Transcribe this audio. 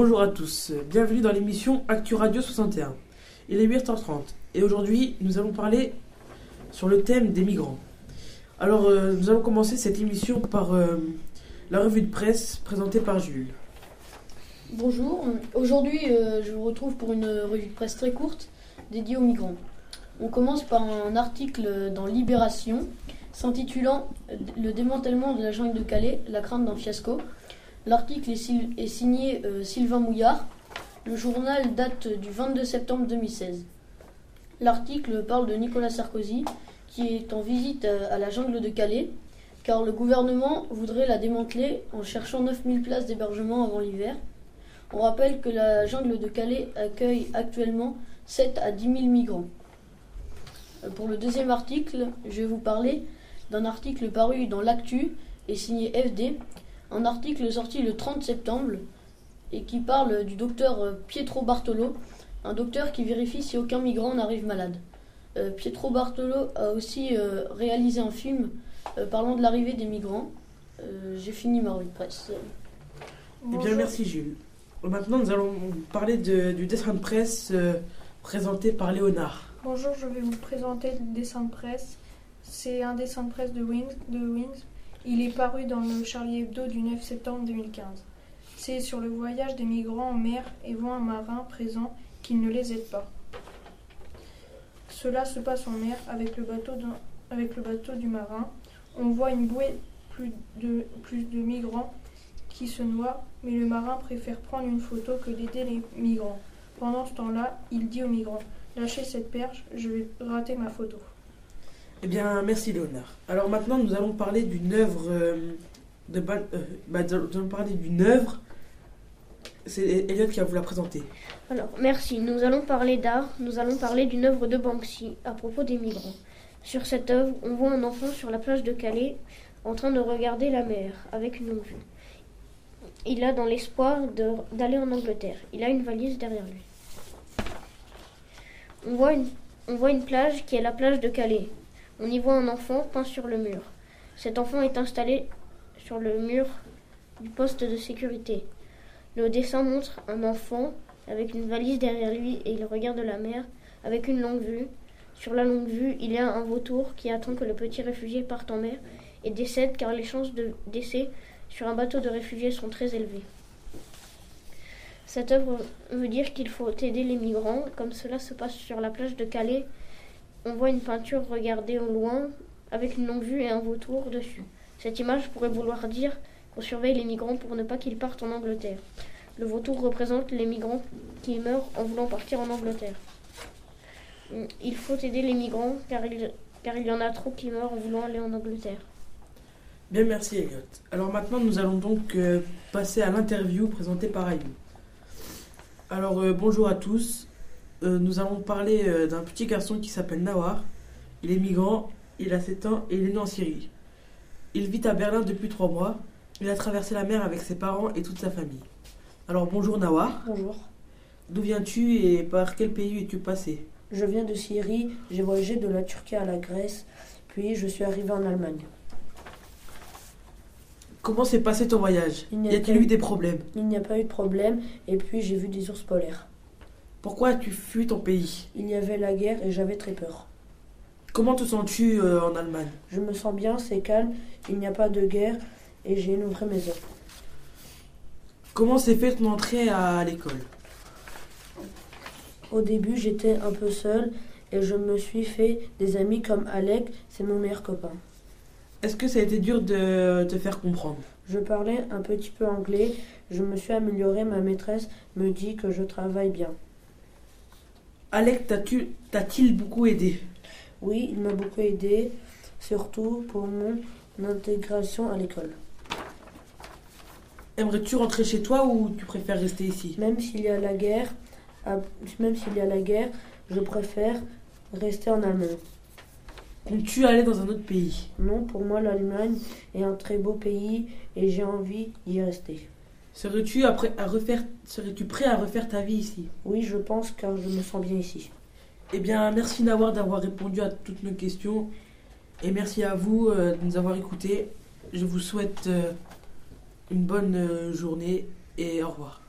Bonjour à tous, bienvenue dans l'émission Actu Radio 61. Il est 8h30 et aujourd'hui nous allons parler sur le thème des migrants. Alors euh, nous allons commencer cette émission par euh, la revue de presse présentée par Jules. Bonjour, aujourd'hui euh, je vous retrouve pour une revue de presse très courte dédiée aux migrants. On commence par un article dans Libération s'intitulant Le démantèlement de la jungle de Calais, la crainte d'un fiasco. L'article est, signé euh, Sylvain Mouillard. Le journal date du 22 septembre 2016. L'article parle de Nicolas Sarkozy qui est en visite à, la jungle de Calais car le gouvernement voudrait la démanteler en cherchant 9000 places d'hébergement avant l'hiver. On rappelle que la jungle de Calais accueille actuellement 7 à 10 000 migrants. Euh, pour le deuxième article, je vais vous parler d'un article paru dans l'Actu et signé FD, un article sorti le 30 septembre et qui parle du docteur euh, Pietro Bartolo, un docteur qui vérifie si aucun migrant n'arrive malade. Euh, Pietro Bartolo a aussi euh, réalisé un film parlant de l'arrivée des migrants. J'ai fini ma revue de presse. Eh bien, merci Jules. Maintenant, nous allons parler du dessin de presse présenté par Léonard. Bonjour, je vais vous présenter le dessin de presse c'est un dessin de presse de Wings, de Wings. Il est paru dans le Charlie Hebdo du 9 septembre 2015. C'est sur le voyage des migrants en mer et voit un marin présent qui ne les aide pas. Cela se passe en mer avec le bateau, du marin. On voit une bouée plus de migrants qui se noient, mais le marin préfère prendre une photo que d'aider les migrants. Pendant ce temps-là, il dit aux migrants Lâchez cette perche, je vais rater ma photo. Eh bien, merci Léonard. Alors maintenant, nous allons parler d'une œuvre euh, de euh, bah, nous allons parler d'une œuvre. C'est Elliot qui va vous la présenter. Alors, merci. Nous allons parler d'art. Nous allons parler d'une œuvre de Banksy à propos des migrants. Sur cette œuvre, on voit un enfant sur la plage de Calais en train de regarder la mer avec une longue vue. Il a dans l'espoir d'aller en Angleterre. Il a une valise derrière lui. On voit, une, on voit une plage qui est la plage de Calais. On y voit un enfant peint sur le mur. Cet enfant est installé sur le mur du poste de sécurité. Le dessin montre un enfant avec une valise derrière lui et il regarde la mer avec une longue vue. Sur la longue vue, il y a un vautour qui attend que le petit réfugié parte en mer et décède car les chances de décès sur un bateau de réfugiés sont très élevées. Cette œuvre veut dire qu'il faut aider les migrants, comme cela se passe sur la plage de Calais on voit une peinture regardée au loin avec une longue vue et un vautour dessus. Cette image pourrait vouloir dire qu'on surveille les migrants pour ne pas qu'ils partent en Angleterre. Le vautour représente les migrants qui meurent en voulant partir en Angleterre. Il faut aider les migrants car il, y en a trop qui meurent en voulant aller en Angleterre. Bien, merci Elliot. Alors maintenant, nous allons donc euh, passer à l'interview présentée par Ayou. Alors euh, bonjour à tous. Euh, nous allons parler euh, d'un petit garçon qui s'appelle Nawar. Il est migrant, il a 7 ans et il est né en Syrie. Il vit à Berlin depuis 3 mois. Il a traversé la mer avec ses parents et toute sa famille. Alors bonjour Nawar. Bonjour. D'où viens-tu et par quel pays es-tu passé? Je viens de Syrie, j'ai voyagé de la Turquie à la Grèce, puis je suis arrivé en Allemagne. Comment s'est passé ton voyage? Y a-t-il eu des problèmes? Il n'y a pas eu de problème, et puis j'ai vu des ours polaires. Pourquoi as-tu fui ton pays? Il y avait la guerre et j'avais très peur. Comment te sens-tu euh, en Allemagne? Je me sens bien, c'est calme, il n'y a pas de guerre et j'ai une vraie maison. Comment s'est fait ton entrée à l'école? Au début, j'étais un peu seule et je me suis fait des amis comme Alec, c'est mon meilleur copain. Est-ce que ça a été dur de te faire comprendre? Je parlais un petit peu anglais, je me suis améliorée, ma maîtresse me dit que je travaille bien. Alec, t'as-t-il beaucoup aidé? Oui, il m'a beaucoup aidé, surtout pour mon intégration à l'école. Aimerais-tu rentrer chez toi ou tu préfères rester ici? Même s'il y a la guerre, même s'il y a la guerre, je préfère rester en Allemagne. Comptes-tu aller dans un autre pays? Non, pour moi l'Allemagne est un très beau pays et j'ai envie d'y rester. Serais-tu à refaire, serais-tu prêt à refaire ta vie ici? Oui, je pense car je me sens bien ici. Eh bien, merci Nawar d'avoir répondu à toutes nos questions et merci à vous euh, de nous avoir écoutés. Je vous souhaite euh, une bonne euh, journée et au revoir.